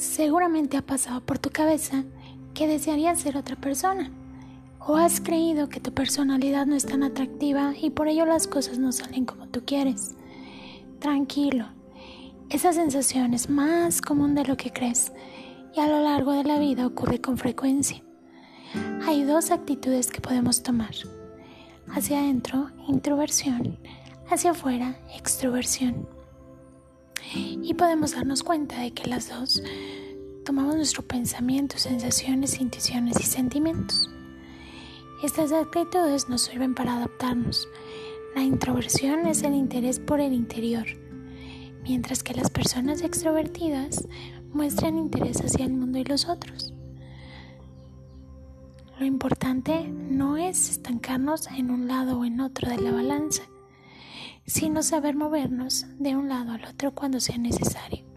Seguramente ha pasado por tu cabeza que desearías ser otra persona. O has creído que tu personalidad no es tan atractiva y por ello las cosas no salen como tú quieres. Tranquilo, esa sensación es más común de lo que crees y a lo largo de la vida ocurre con frecuencia. Hay dos actitudes que podemos tomar. Hacia adentro, introversión, hacia afuera, extroversión. Y podemos darnos cuenta de que las dos tomamos nuestro pensamiento, sensaciones, intuiciones y sentimientos. Estas actitudes nos sirven para adaptarnos. La introversión es el interés por el interior, mientras que las personas extrovertidas muestran interés hacia el mundo y los otros. Lo importante no es estancarnos en un lado o en otro de la balanza, sino saber movernos de un lado al otro cuando sea necesario.